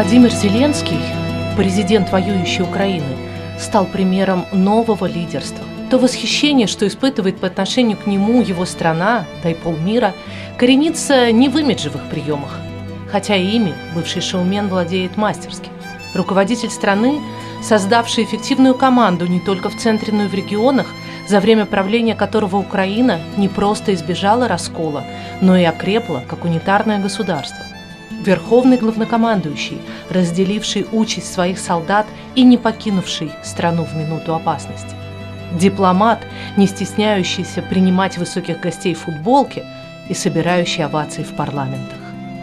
Владимир Зеленский, президент воюющей Украины, стал примером нового лидерства. То восхищение, что испытывает по отношению к нему его страна, да и полмира, коренится не в имиджевых приемах, хотя ими бывший шоумен владеет мастерски. Руководитель страны, создавший эффективную команду не только в центре, но и в регионах, за время правления которого Украина не просто избежала раскола, но и окрепла как унитарное государство – верховный главнокомандующий, разделивший участь своих солдат и не покинувший страну в минуту опасности. Дипломат, не стесняющийся принимать высоких гостей в футболке и собирающий овации в парламентах.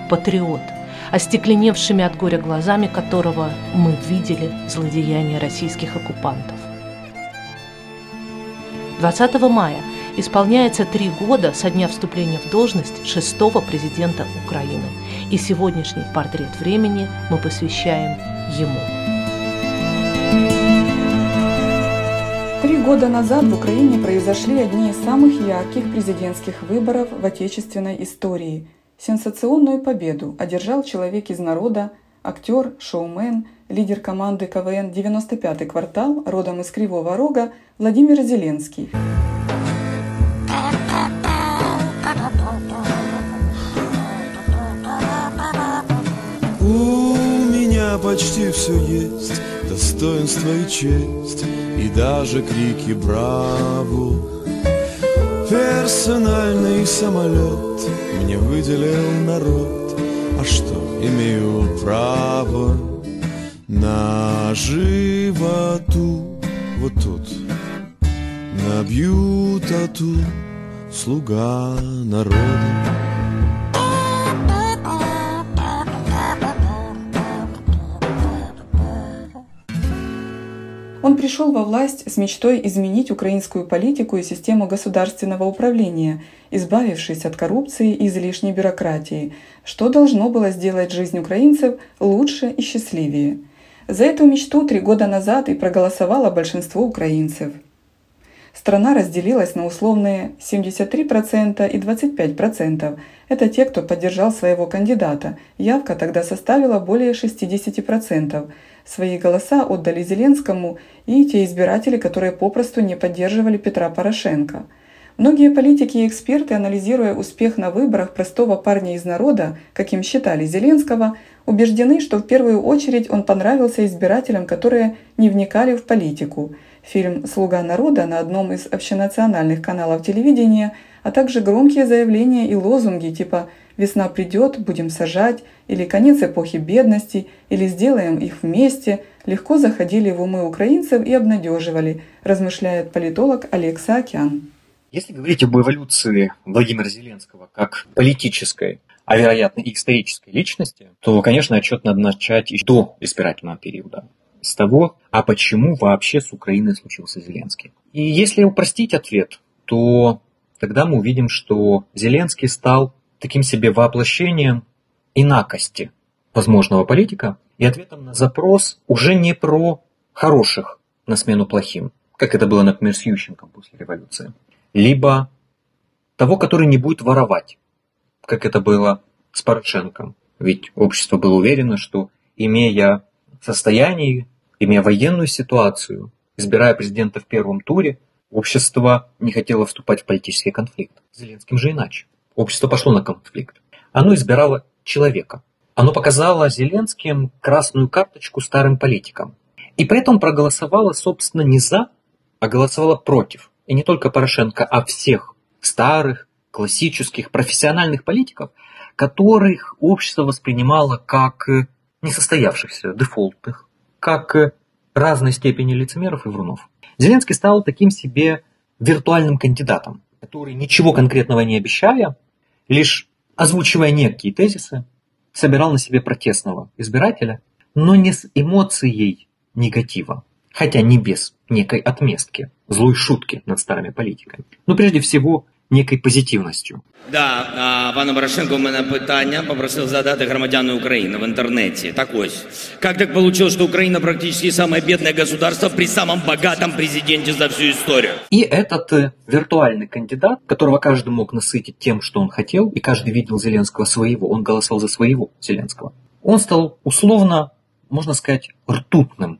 Патриот, остекленевшими от горя глазами которого мы видели злодеяния российских оккупантов. 20 мая исполняется три года со дня вступления в должность шестого президента Украины – и сегодняшний портрет времени мы посвящаем ему. Три года назад в Украине произошли одни из самых ярких президентских выборов в отечественной истории. Сенсационную победу одержал человек из народа, актер, шоумен, лидер команды КВН «95-й квартал», родом из Кривого Рога, Владимир Зеленский. Почти все есть, достоинство и честь, и даже крики «Браво!». Персональный самолет мне выделил народ, а что, имею право на животу вот тут набью тату слуга народа. Он пришел во власть с мечтой изменить украинскую политику и систему государственного управления, избавившись от коррупции и излишней бюрократии, что должно было сделать жизнь украинцев лучше и счастливее. За эту мечту три года назад и проголосовало большинство украинцев. Страна разделилась на условные 73% и 25%. Это те, кто поддержал своего кандидата. Явка тогда составила более 60%. Свои голоса отдали Зеленскому и те избиратели, которые попросту не поддерживали Петра Порошенко. Многие политики и эксперты, анализируя успех на выборах простого парня из народа, как им считали Зеленского, убеждены, что в первую очередь он понравился избирателям, которые не вникали в политику. Фильм «Слуга народа» на одном из общенациональных каналов телевидения, а также громкие заявления и лозунги типа Весна придет, будем сажать, или конец эпохи бедности, или сделаем их вместе, легко заходили в умы украинцев и обнадеживали, размышляет политолог Олег Саакян. Если говорить об эволюции Владимира Зеленского как политической, а вероятно и исторической личности, то, конечно, отчет надо начать еще до избирательного периода. С того, а почему вообще с Украиной случился Зеленский. И если упростить ответ, то тогда мы увидим, что Зеленский стал таким себе воплощением инакости возможного политика и ответом на запрос уже не про хороших на смену плохим, как это было, например, с Ющенком после революции, либо того, который не будет воровать, как это было с Порошенком. Ведь общество было уверено, что имея состояние, имея военную ситуацию, избирая президента в первом туре, общество не хотело вступать в политический конфликт. Зеленским же иначе общество пошло на конфликт. Оно избирало человека. Оно показало Зеленским красную карточку старым политикам. И поэтому проголосовало, собственно, не за, а голосовало против. И не только Порошенко, а всех старых, классических, профессиональных политиков, которых общество воспринимало как несостоявшихся, дефолтных, как разной степени лицемеров и врунов. Зеленский стал таким себе виртуальным кандидатом, который, ничего конкретного не обещая, лишь озвучивая некие тезисы, собирал на себе протестного избирателя, но не с эмоцией негатива, хотя не без некой отместки, злой шутки над старыми политиками, но прежде всего некой позитивностью. Да, а, пане Порошенко, у мене питання попросив задати громадяни України в інтернеті. Так ось, как так получилось, что Украина практически самое бедное государство при самом богатом президенте за всю историю? И этот э, виртуальный кандидат, которого каждый мог насытить тем, что он хотел, и каждый видел Зеленского своего, он голосовал за своего Зеленского, он стал условно, можно сказать, ртутным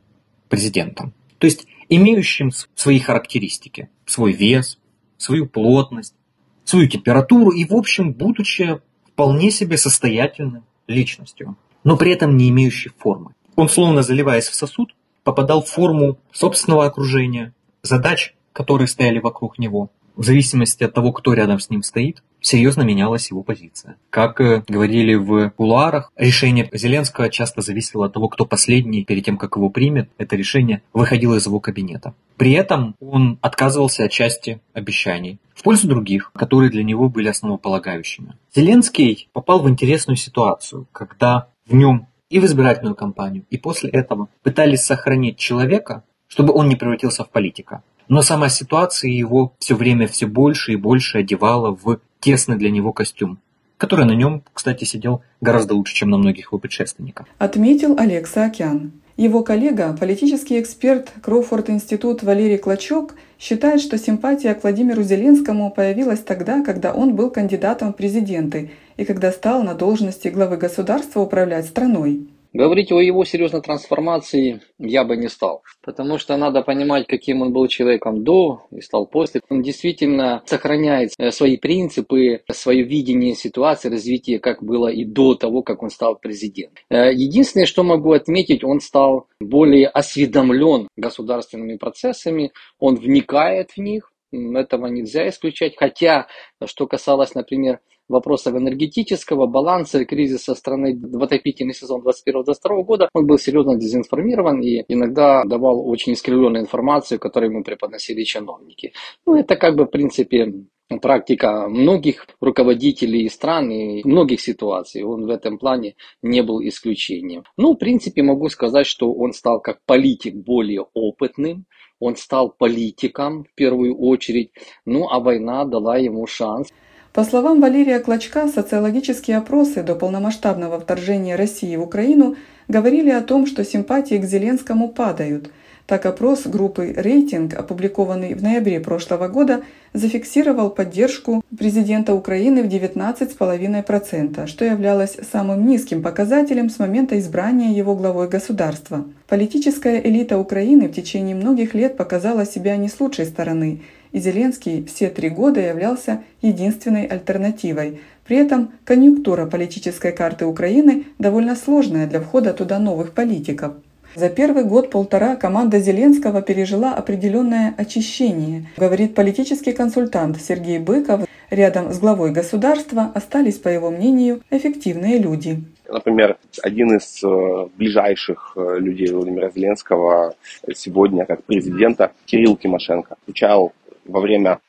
президентом. То есть имеющим свои характеристики, свой вес, свою плотность, свою температуру и, в общем, будучи вполне себе состоятельным личностью, но при этом не имеющей формы. Он, словно заливаясь в сосуд, попадал в форму собственного окружения, задач, которые стояли вокруг него, в зависимости от того, кто рядом с ним стоит, серьезно менялась его позиция. Как э, говорили в кулуарах, решение Зеленского часто зависело от того, кто последний, перед тем, как его примет, это решение выходило из его кабинета. При этом он отказывался от части обещаний в пользу других, которые для него были основополагающими. Зеленский попал в интересную ситуацию, когда в нем и в избирательную кампанию, и после этого пытались сохранить человека, чтобы он не превратился в политика. Но сама ситуация его все время все больше и больше одевала в тесный для него костюм, который на нем, кстати, сидел гораздо лучше, чем на многих его предшественниках. Отметил Олег Саакян. Его коллега, политический эксперт Кроуфорд Институт Валерий Клочок, считает, что симпатия к Владимиру Зеленскому появилась тогда, когда он был кандидатом в президенты и когда стал на должности главы государства управлять страной. Говорить о его серьезной трансформации я бы не стал, потому что надо понимать, каким он был человеком до и стал после. Он действительно сохраняет э, свои принципы, свое видение ситуации, развития, как было и до того, как он стал президентом. Э, единственное, что могу отметить, он стал более осведомлен государственными процессами, он вникает в них, этого нельзя исключать. Хотя, что касалось, например, вопросов энергетического баланса и кризиса страны в отопительный сезон 2021-2022 года, он был серьезно дезинформирован и иногда давал очень искривленную информацию, которую ему преподносили чиновники. Ну, это как бы, в принципе, практика многих руководителей стран и многих ситуаций. Он в этом плане не был исключением. Ну, в принципе, могу сказать, что он стал как политик более опытным, он стал политиком в первую очередь, ну а война дала ему шанс. По словам Валерия Клочка, социологические опросы до полномасштабного вторжения России в Украину говорили о том, что симпатии к Зеленскому падают. Так опрос группы «Рейтинг», опубликованный в ноябре прошлого года, зафиксировал поддержку президента Украины в 19,5%, что являлось самым низким показателем с момента избрания его главой государства. Политическая элита Украины в течение многих лет показала себя не с лучшей стороны – и Зеленский все три года являлся единственной альтернативой. При этом конъюнктура политической карты Украины довольно сложная для входа туда новых политиков. За первый год-полтора команда Зеленского пережила определенное очищение, говорит политический консультант Сергей Быков. Рядом с главой государства остались, по его мнению, эффективные люди. Например, один из э, ближайших э, людей Владимира Зеленского сегодня, как президента, Кирилл Тимошенко, отвечал во время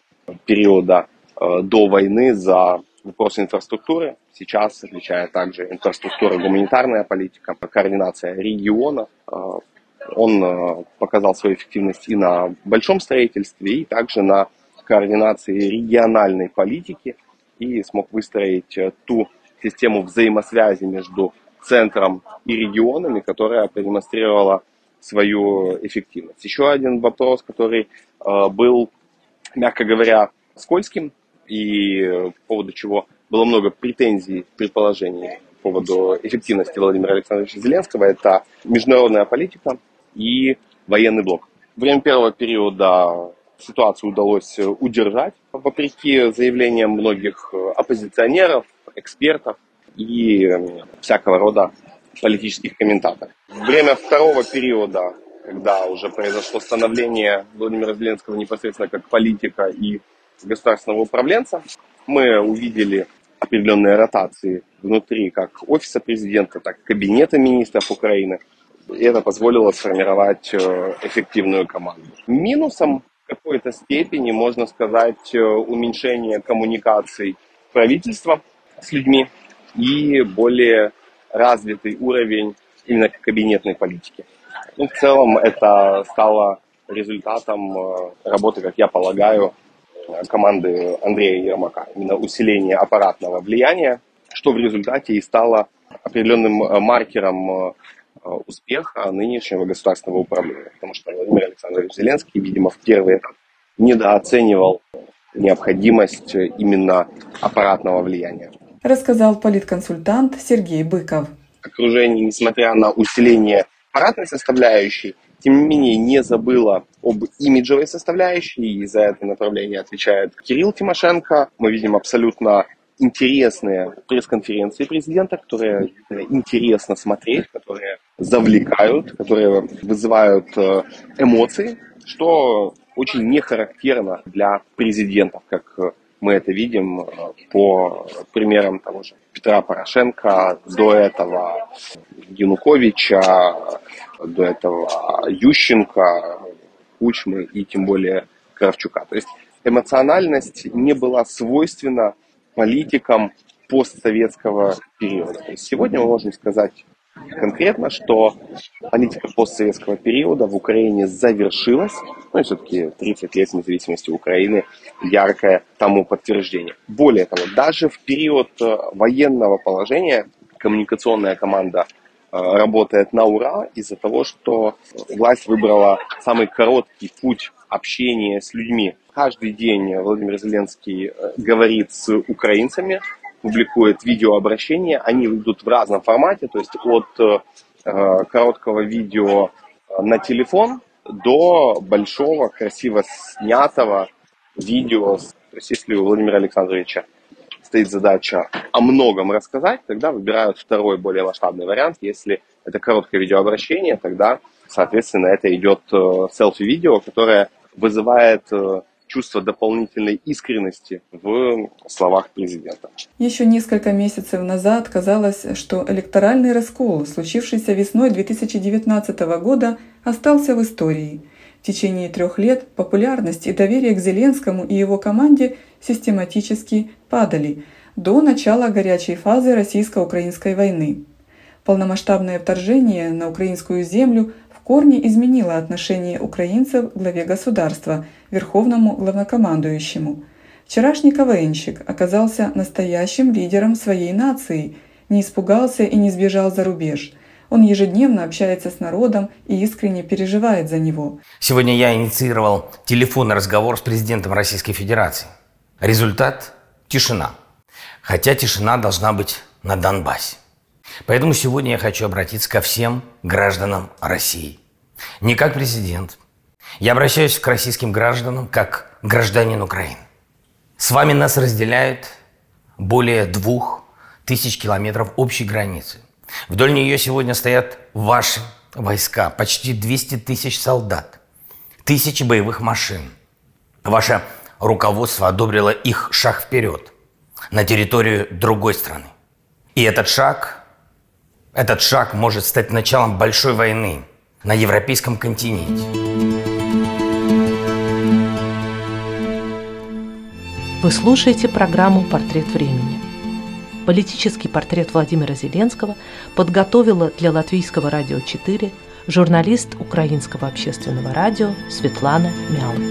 периода э, до войны за вопросы инфраструктуры. Сейчас отвечает также инфраструктура, гуманитарная политика, координация регионов. Э, он э, показал свою эффективность и на большом строительстве, и также на координации региональной политики и смог выстроить ту систему взаимосвязи между центром и регионами, которая продемонстрировала свою эффективность. Еще один вопрос, который был мягко говоря, скользким, и по поводу чего было много претензий, предположений по поводу эффективности Владимира Александровича Зеленского, это международная политика и военный блок. Время первого периода ситуацию удалось удержать, вопреки заявлениям многих оппозиционеров, экспертов и всякого рода политических комментаторов. Время второго периода когда уже произошло становление Владимира Зеленского непосредственно как политика и государственного управленца, мы увидели определенные ротации внутри как офиса президента, так и кабинета министров Украины. И это позволило сформировать э, эффективную команду. Минусом в какой-то степени можно сказать э, уменьшение коммуникаций правительства, с людьми и более развитый уровень именно кабинетной политики. Ну, в целом это стало результатом э, работы, как я полагаю, команды Андрея Ермака. Именно усиление аппаратного влияния, что в результате и стало определенным э, маркером э, успеха нынешнего государственного управления. Потому что Владимир Александрович Зеленский, видимо, в первый этап недооценивал необходимость именно аппаратного влияния. Рассказал политконсультант Сергей Быков. Окружение, несмотря на усиление аппаратной составляющей, тем не менее не забыла об имиджевой составляющей, и за это направление отвечает Кирилл Тимошенко. Мы видим абсолютно интересные пресс-конференции президента, которые интересно смотреть, которые завлекают, которые вызывают э, эмоции, что очень не характерно для президентов, как мы это видим э, по примерам того же Петра Порошенко, до этого Януковича, до этого Ющенко, Кучмы и тем более Кравчука. То есть эмоциональность не была свойственна политикам постсоветского периода. То есть сегодня мы можем сказать конкретно, что политика постсоветского периода в Украине завершилась, ну и все-таки 30 лет независимости Украины яркое тому подтверждение. Более того, даже в период э, военного положения коммуникационная команда э, работает на ура из-за того, что власть выбрала самый короткий путь общения с людьми. Каждый день Владимир Зеленский э, говорит с украинцами, публикует видеообращения, они идут в разном формате, то есть от э, короткого видео на телефон до большого, красиво снятого видео. То есть если у Владимира Александровича стоит задача о многом рассказать, тогда выбирают второй, более масштабный вариант. Если это короткое видеообращение, тогда, соответственно, это идет э, селфи-видео, которое вызывает э, чувство дополнительной искренности в словах президента. Еще несколько месяцев назад казалось, что электоральный раскол, случившийся весной 2019 года, остался в истории. В течение трех лет популярность и доверие к Зеленскому и его команде систематически падали до начала горячей фазы российско-украинской войны. Полномасштабное вторжение на украинскую землю корне изменило отношение украинцев к главе государства, верховному главнокомандующему. Вчерашний КВНщик оказался настоящим лидером своей нации, не испугался и не сбежал за рубеж. Он ежедневно общается с народом и искренне переживает за него. Сегодня я инициировал телефонный разговор с президентом Российской Федерации. Результат – тишина. Хотя тишина должна быть на Донбассе. Поэтому сегодня я хочу обратиться ко всем гражданам России. Не как президент. Я обращаюсь к российским гражданам как гражданин Украины. С вами нас разделяет более двух тысяч километров общей границы. Вдоль нее сегодня стоят ваши войска, почти 200 тысяч солдат, тысячи боевых машин. Ваше руководство одобрило их шаг вперед на территорию другой страны. И этот шаг этот шаг может стать началом большой войны на европейском континенте. Вы слушаете программу «Портрет времени». Политический портрет Владимира Зеленского подготовила для Латвийского радио 4 журналист Украинского общественного радио Светлана Мялок.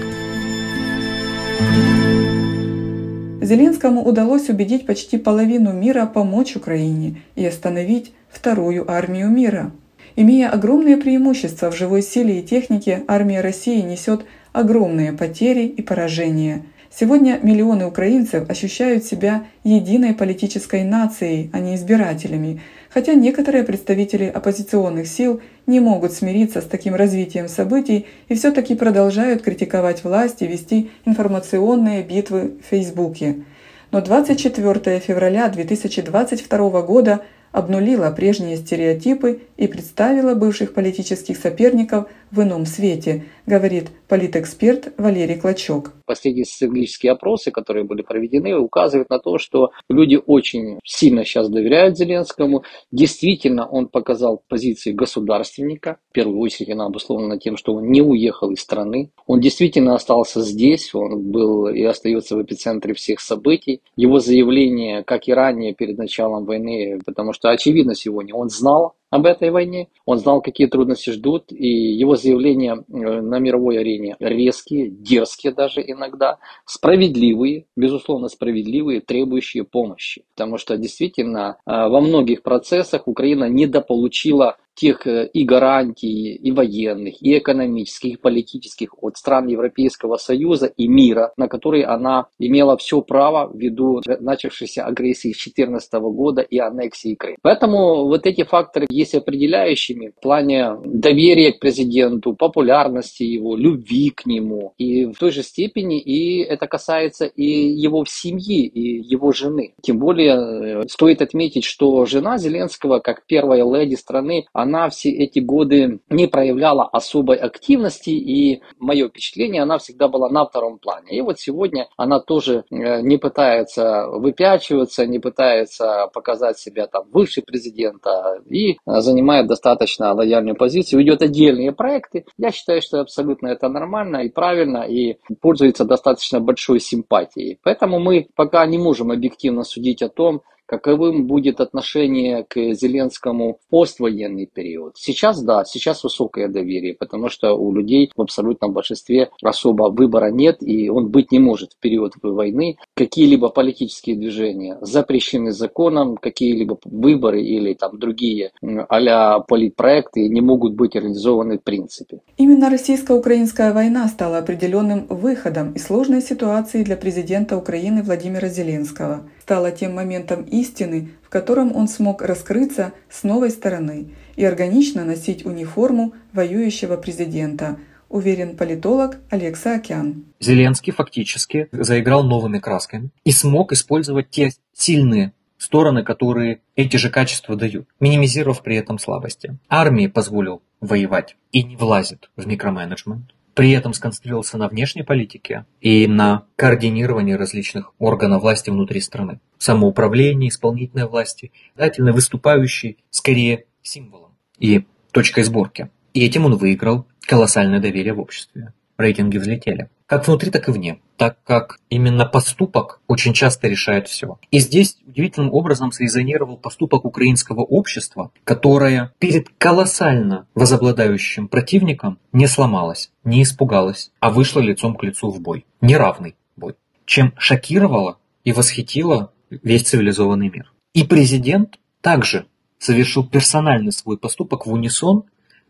Зеленскому удалось убедить почти половину мира помочь Украине и остановить Вторую армию мира. Имея огромные преимущества в живой силе и технике, армия России несет огромные потери и поражения. Сегодня миллионы украинцев ощущают себя единой политической нацией, а не избирателями, хотя некоторые представители оппозиционных сил не могут смириться с таким развитием событий и все-таки продолжают критиковать власть и вести информационные битвы в Фейсбуке. Но 24 февраля 2022 года обнулила прежние стереотипы и представила бывших политических соперников в ином свете, говорит политэксперт Валерий Клочок. Последние социологические опросы, которые были проведены, указывают на то, что люди очень сильно сейчас доверяют Зеленскому. Действительно, он показал позиции государственника. В первую очередь она обусловлена тем, что он не уехал из страны. Он действительно остался здесь, он был и остается в эпицентре всех событий. Его заявление, как и ранее перед началом войны, потому что очевидно сегодня, он знал об этой войне, он знал, какие трудности ждут, и его заявления э, на мировой арене резкие, дерзкие даже иногда, справедливые, безусловно справедливые, требующие помощи. Потому что действительно э, во многих процессах Украина недополучила тех э, и гарантий, и военных, и экономических, и политических от стран Европейского Союза и мира, на которые она имела все право ввиду начавшейся агрессии с 2014 года и аннексии Крыма. Поэтому вот эти факторы есть определяющими в плане доверия к президенту, популярности его, любви к нему. И в той же степени и это касается и его семьи, и его жены. Тем более э, стоит отметить, что жена Зеленского, как первая леди страны, она все эти годы не проявляла особой активности, и мое впечатление, она всегда была на втором плане. И вот сегодня она тоже э, не пытается выпячиваться, не пытается показать себя там выше президента и занимает достаточно лояльную позицию, ведет отдельные проекты. Я считаю, что абсолютно это нормально и правильно, и пользуется достаточно большой симпатией. Поэтому мы пока не можем объективно судить о том, каковым будет отношение к Зеленскому в поствоенный период. Сейчас да, сейчас высокое доверие, потому что у людей в абсолютном большинстве особо выбора нет, и он быть не может в период войны. Какие-либо политические движения запрещены законом, какие-либо выборы или там другие а политпроекты не могут быть реализованы в принципе. Именно российско-украинская война стала определенным выходом из сложной ситуации для президента Украины Владимира Зеленского – стало тем моментом истины, в котором он смог раскрыться с новой стороны и органично носить униформу воюющего президента, уверен политолог Олег Саакян. Зеленский фактически заиграл новыми красками и смог использовать те сильные стороны, которые эти же качества дают, минимизировав при этом слабости. Армии позволил воевать и не влазит в микроменеджмент при этом сконцентрировался на внешней политике и на координировании различных органов власти внутри страны. Самоуправление, исполнительной власти, дательно выступающий скорее символом и точкой сборки. И этим он выиграл колоссальное доверие в обществе. Рейтинги взлетели как внутри, так и вне, так как именно поступок очень часто решает все. И здесь удивительным образом срезонировал поступок украинского общества, которое перед колоссально возобладающим противником не сломалось, не испугалось, а вышло лицом к лицу в бой. Неравный бой. Чем шокировало и восхитило весь цивилизованный мир. И президент также совершил персональный свой поступок в унисон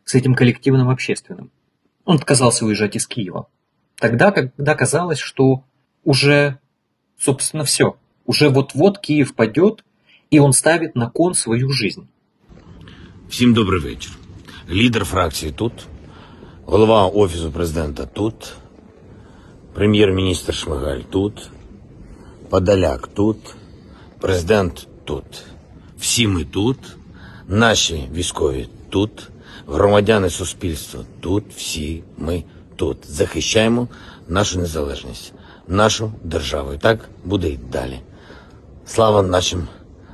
с этим коллективным общественным. Он отказался уезжать из Киева. Тогда, когда казалось, что уже, собственно, все. Уже вот-вот Киев падет, и он ставит на кон свою жизнь. Всім добрий вечір. Лідер фракції тут, голова Офісу президента тут, прем'єр-міністр Шмигаль тут, Подоляк тут, президент тут. Всі ми тут, наші військові тут, громадяни суспільства тут, всі ми тут захищаємо нашу незалежність, нашу державу. І так буде й далі. Слава нашим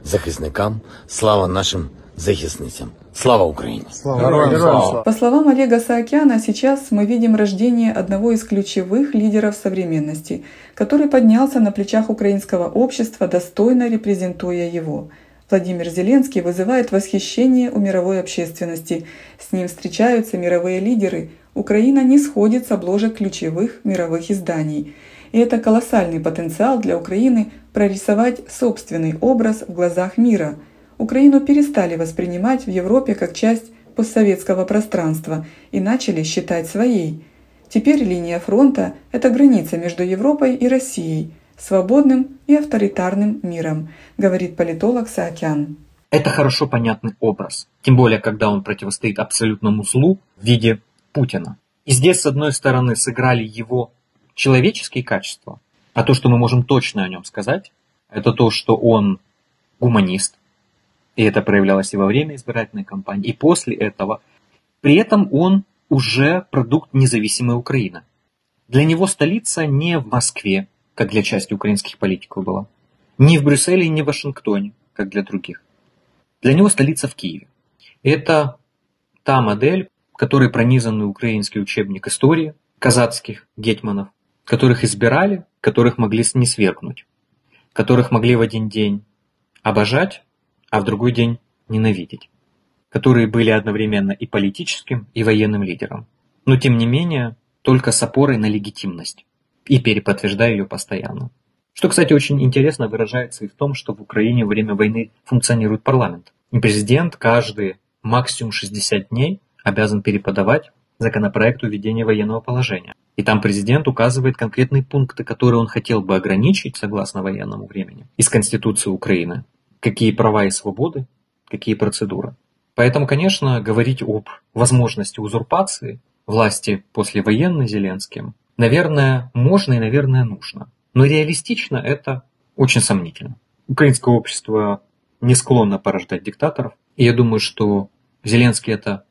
захисникам, слава нашим захисницам. Слава Украине! Слава. Слава. По словам Олега Саакяна, сейчас мы видим рождение одного из ключевых лидеров современности, который поднялся на плечах украинского общества, достойно репрезентуя его. Владимир Зеленский вызывает восхищение у мировой общественности. С ним встречаются мировые лидеры – Украина не сходит с обложек ключевых мировых изданий. И это колоссальный потенциал для Украины прорисовать собственный образ в глазах мира. Украину перестали воспринимать в Европе как часть постсоветского пространства и начали считать своей. Теперь линия фронта – это граница между Европой и Россией, свободным и авторитарным миром, говорит политолог Саакян. Это хорошо понятный образ, тем более, когда он противостоит абсолютному злу в виде Путина. И здесь, с одной стороны, сыграли его человеческие качества, а то, что мы можем точно о нем сказать, это то, что он гуманист, и это проявлялось и во время избирательной кампании, и после этого. При этом он уже продукт независимой Украины. Для него столица не в Москве, как для части украинских политиков была, не в Брюсселе и не в Вашингтоне, как для других. Для него столица в Киеве. Это та модель, которой пронизан украинский учебник истории казацких гетьманов, которых избирали, которых могли не свергнуть, которых могли в один день обожать, а в другой день ненавидеть, которые были одновременно и политическим, и военным лидером. Но тем не менее, только с опорой на легитимность и переподтверждая ее постоянно. Что, кстати, очень интересно выражается и в том, что в Украине во время войны функционирует парламент. И президент каждые максимум 60 дней обязан переподавать законопроект введения военного положения. И там президент указывает конкретные пункты, которые он хотел бы ограничить согласно военному времени из Конституции Украины. Какие права и свободы, какие процедуры. Поэтому, конечно, говорить об возможности узурпации власти послевоенной Зеленским, наверное, можно и, наверное, нужно. Но реалистично это очень сомнительно. Украинское общество не склонно порождать диктаторов. И я думаю, что Зеленский это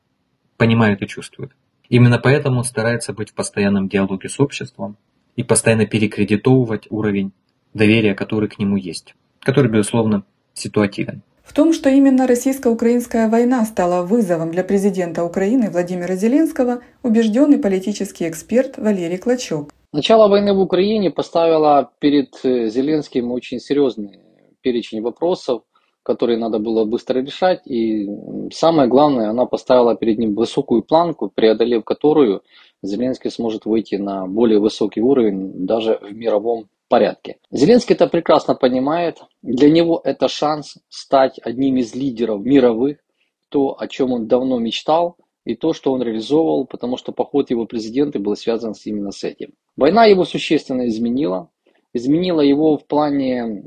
понимает и чувствует. Именно поэтому он старается быть в постоянном диалоге с обществом и постоянно перекредитовывать уровень доверия, который к нему есть, который, безусловно, ситуативен. В том, что именно российско-украинская война стала вызовом для президента Украины Владимира Зеленского, убежденный политический эксперт Валерий Клочок. Начало войны в Украине поставило перед э, Зеленским очень серьезный перечень вопросов, которые надо было быстро решать. И самое главное, она поставила перед ним высокую планку, преодолев которую Зеленский сможет выйти на более высокий уровень даже в мировом порядке. Зеленский это прекрасно понимает. Для него это шанс стать одним из лидеров мировых, то, о чем он давно мечтал, и то, что он реализовывал, потому что поход его президента был связан именно с этим. Война его существенно изменила, изменила его в плане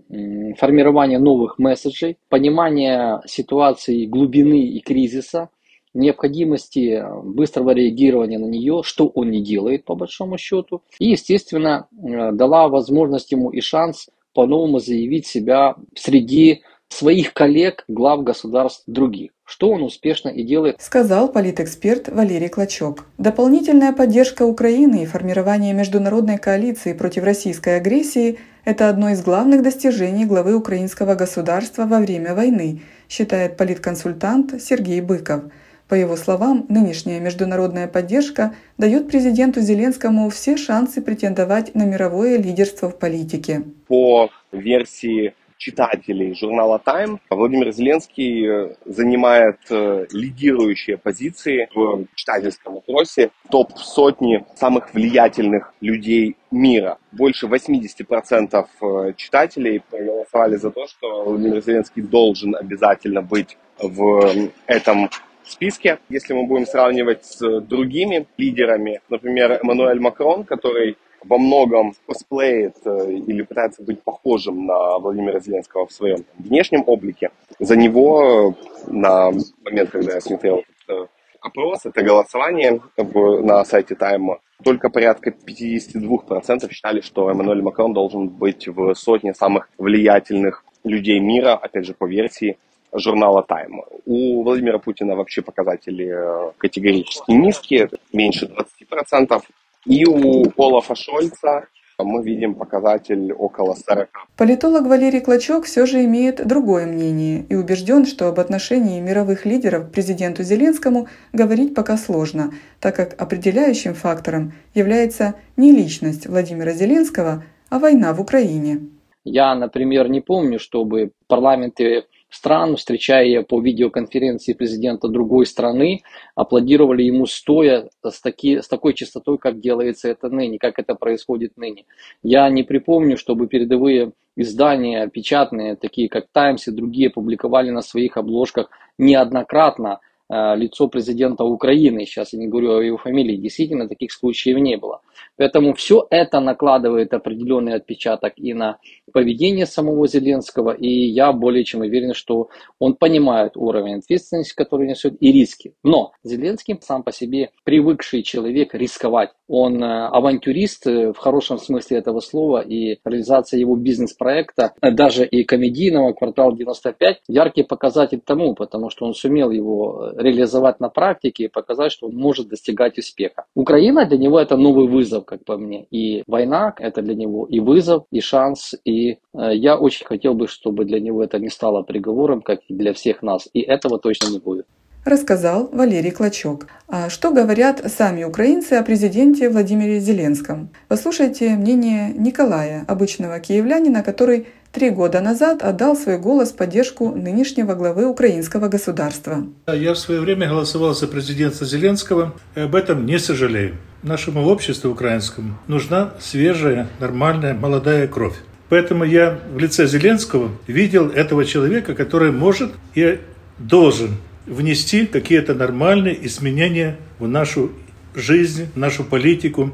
формирования новых месседжей, понимания ситуации глубины и кризиса, необходимости быстрого реагирования на нее, что он не делает по большому счету. И, естественно, э, дала возможность ему и шанс по-новому заявить себя среди своих коллег, глав государств других, что он успешно и делает. Сказал политэксперт Валерий Клочок. Дополнительная поддержка Украины и формирование международной коалиции против российской агрессии – это одно из главных достижений главы украинского государства во время войны, считает политконсультант Сергей Быков. По его словам, нынешняя международная поддержка дает президенту Зеленскому все шансы претендовать на мировое лидерство в политике. По версии читателей журнала Time, Владимир Зеленский э, занимает э, лидирующие позиции в читательском опросе топ-сотни самых влиятельных людей мира. Больше 80% э, читателей проголосовали за то, что Владимир Зеленский должен обязательно быть в этом списке. Если мы будем сравнивать с другими лидерами, например, Эммануэль Макрон, который во многом косплеит э, или пытается быть похожим на Владимира Зеленского в своем внешнем облике, за него э, на момент, когда я смотрел этот опрос, это голосование на сайте Тайма, только порядка 52% считали, что Эммануэль Макрон должен быть в сотне самых влиятельных людей мира, опять же, по версии журнала Time. У Владимира Путина вообще показатели э, категорически низкие, меньше 20%. И у Олафа Шольца мы видим показатель около 40. Политолог Валерий Клочок все же имеет другое мнение и убежден, что об отношении мировых лидеров к президенту Зеленскому говорить пока сложно, так как определяющим фактором является не личность Владимира Зеленского, а война в Украине. Я, например, не помню, чтобы парламенты стран, встречая по видеоконференции президента другой страны, аплодировали ему стоя с, таки, с такой частотой, как делается это ныне, как это происходит ныне. Я не припомню, чтобы передовые издания печатные, такие как Times и другие, публиковали на своих обложках неоднократно лицо президента Украины, сейчас я не говорю о его фамилии, действительно таких случаев не было. Поэтому все это накладывает определенный отпечаток и на поведение самого Зеленского, и я более чем уверен, что он понимает уровень ответственности, который несет, и риски. Но Зеленский сам по себе привыкший человек рисковать он э, авантюрист э, в хорошем смысле этого слова, и реализация его бизнес-проекта, э, даже и комедийного «Квартал 95», яркий показатель тому, потому что он сумел его реализовать на практике и показать, что он может достигать успеха. Украина для него это новый вызов, как по мне, и война это для него и вызов, и шанс, и я очень хотел бы, чтобы для него это не стало приговором, как и для всех нас, и этого точно не будет рассказал Валерий Клочок. А что говорят сами украинцы о президенте Владимире Зеленском? Послушайте мнение Николая, обычного киевлянина, который три года назад отдал свой голос в поддержку нынешнего главы украинского государства. Я в свое время голосовал за президента Зеленского и об этом не сожалею. Нашему обществу украинскому нужна свежая, нормальная, молодая кровь. Поэтому я в лице Зеленского видел этого человека, который может и должен внести какие-то нормальные изменения в нашу жизнь, в нашу политику,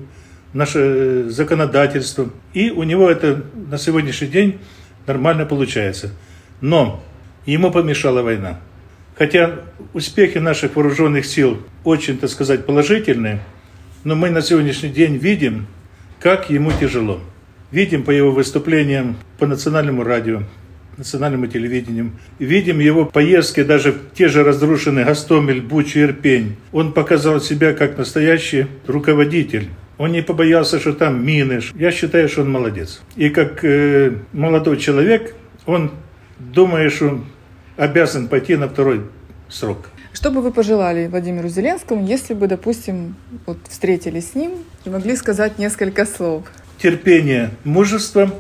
в наше э, законодательство. И у него это на сегодняшний день нормально получается. Но ему помешала война. Хотя успехи наших вооруженных сил очень, так сказать, положительные, но мы на сегодняшний день видим, как ему тяжело. Видим по его выступлениям по национальному радио, национальному телевидению. Видим его поездки даже в те же разрушенные Гастомель, Буч и Ирпень. Он показал себя как настоящий руководитель. Он не побоялся, что там мины. Я считаю, что он молодец. И как э, молодой человек, он думает, что обязан пойти на второй срок. Что бы вы пожелали Владимиру Зеленскому, если бы, допустим, вот встретились с ним и могли сказать несколько слов? Терпение, мужество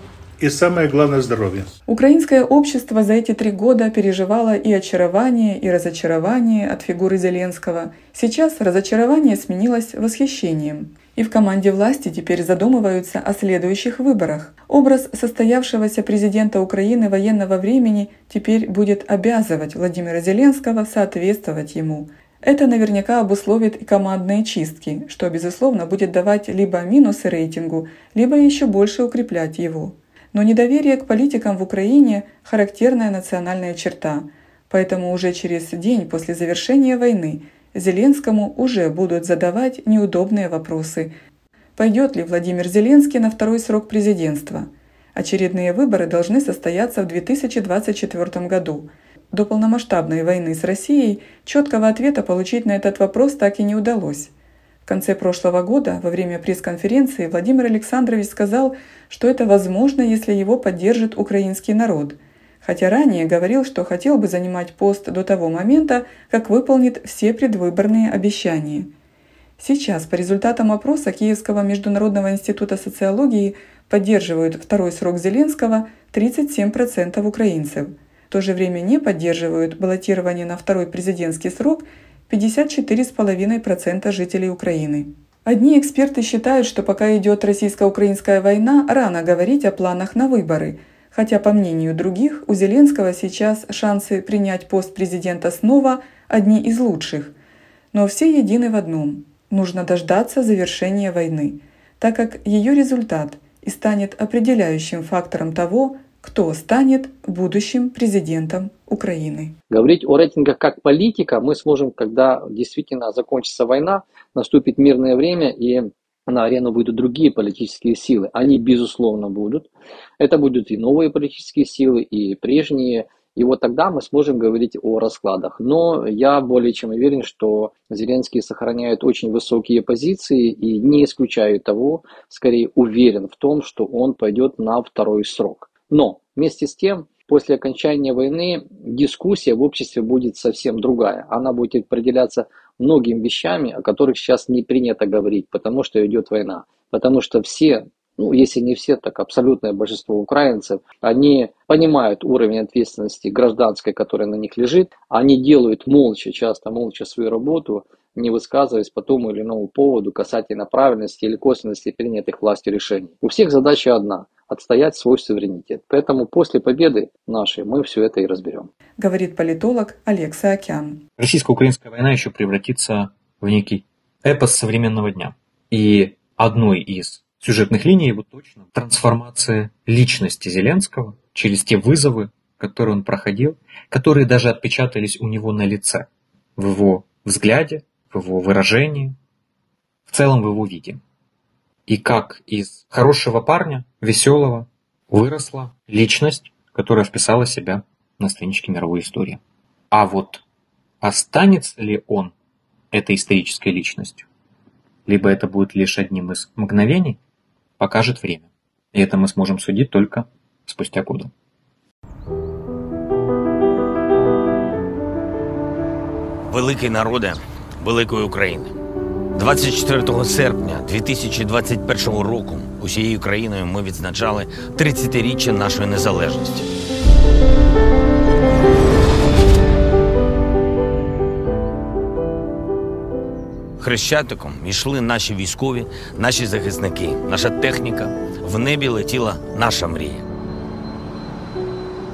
и самое главное – здоровье. Украинское общество за эти три года переживало и очарование, и разочарование от фигуры Зеленского. Сейчас разочарование сменилось восхищением. И в команде власти теперь задумываются о следующих выборах. Образ состоявшегося президента Украины военного времени теперь будет обязывать Владимира Зеленского соответствовать ему. Это наверняка обусловит и командные чистки, что, безусловно, будет давать либо минусы рейтингу, либо еще больше укреплять его. Но недоверие к политикам в Украине – характерная национальная черта, поэтому уже через день после завершения войны Зеленскому уже будут задавать неудобные вопросы. Пойдет ли Владимир Зеленский на второй срок президентства? Очередные выборы должны состояться в 2024 году. До полномасштабной войны с Россией четкого ответа получить на этот вопрос так и не удалось. Конце прошлого года, во время пресс-конференции, Владимир Александрович сказал, что это возможно, если его поддержит украинский народ, хотя ранее говорил, что хотел бы занимать пост до того момента, как выполнит все предвыборные обещания. Сейчас, по результатам опроса Киевского международного института социологии, поддерживают второй срок Зеленского 37% украинцев. В то же время не поддерживают баллотирование на второй президентский срок 54,5% жителей Украины. Одни эксперты считают, что пока идет российско-украинская война, рано говорить о планах на выборы, хотя, по мнению других, у Зеленского сейчас шансы принять пост президента снова одни из лучших. Но все едины в одном – нужно дождаться завершения войны, так как ее результат и станет определяющим фактором того, кто станет будущим президентом Украины. Говорить о рейтингах как политика мы сможем, когда действительно закончится война, наступит мирное время и на арену выйдут другие политические силы. Они, безусловно, будут. Это будут и новые политические силы, и прежние. И вот тогда мы сможем говорить о раскладах. Но я более чем уверен, что Зеленский сохраняет очень высокие позиции и не исключаю того, скорее уверен в том, что он пойдет на второй срок. Но вместе с тем, после окончания войны дискуссия в обществе будет совсем другая. Она будет определяться многими вещами, о которых сейчас не принято говорить, потому что идет война. Потому что все, ну если не все, так абсолютное большинство украинцев, они понимают уровень ответственности гражданской, которая на них лежит, они делают молча, часто молча свою работу, не высказываясь по тому или иному поводу касательно правильности или косвенности принятых властью решений. У всех задача одна – отстоять свой суверенитет. Поэтому после победы нашей мы все это и разберем. Говорит политолог Олег Саакян. Российско-украинская война еще превратится в некий эпос современного дня. И одной из сюжетных линий вот точно трансформация личности Зеленского через те вызовы, которые он проходил, которые даже отпечатались у него на лице, в его взгляде, в его выражении, в целом в его виде. И как из хорошего парня, веселого, выросла личность, которая вписала себя на страничке мировой истории. А вот останется ли он этой исторической личностью, либо это будет лишь одним из мгновений, покажет время. И это мы сможем судить только спустя годы. Великий народе великої України. 24 серпня 2021 року усією країною ми відзначали 30-річчя нашої незалежності. Хрещатиком йшли наші військові, наші захисники, наша техніка. В небі летіла наша мрія.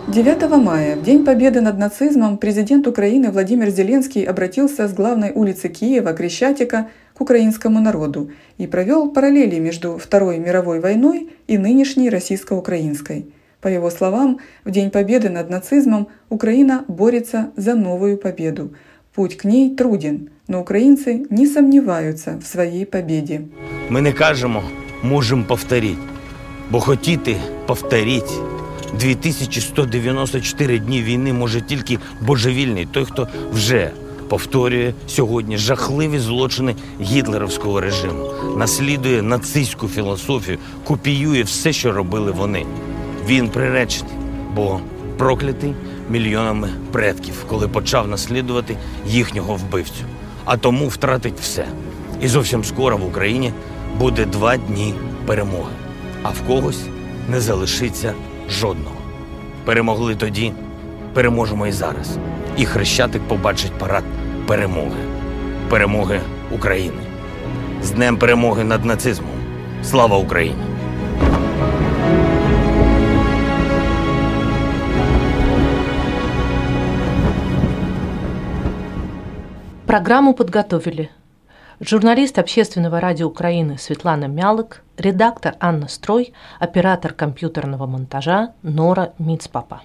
9 мая, в День Победы над нацизмом, президент Украины Владимир Зеленский обратился с главной улицы Киева, Крещатика, к украинскому народу и провел параллели между Второй мировой войной и нынешней российско-украинской. По его словам, в День Победы над нацизмом Украина борется за новую победу. Путь к ней труден, но украинцы не сомневаются в своей победе. Ми не кажемо, можемо повторити, бо хотіти повторити 2194 дні війни може тільки божевільний, той, хто вже повторює сьогодні жахливі злочини гітлерівського режиму, наслідує нацистську філософію, копіює все, що робили вони. Він приречений, бо проклятий мільйонами предків, коли почав наслідувати їхнього вбивцю. А тому втратить все. І зовсім скоро в Україні буде два дні перемоги, а в когось не залишиться жодного. Перемогли тоді, переможемо і зараз. І Хрещатик побачить парад перемоги, перемоги України. З Днем перемоги над нацизмом. Слава Україні! Программу подготовили журналист Общественного радио Украины Светлана Мялык, редактор Анна Строй, оператор компьютерного монтажа Нора Мицпапа.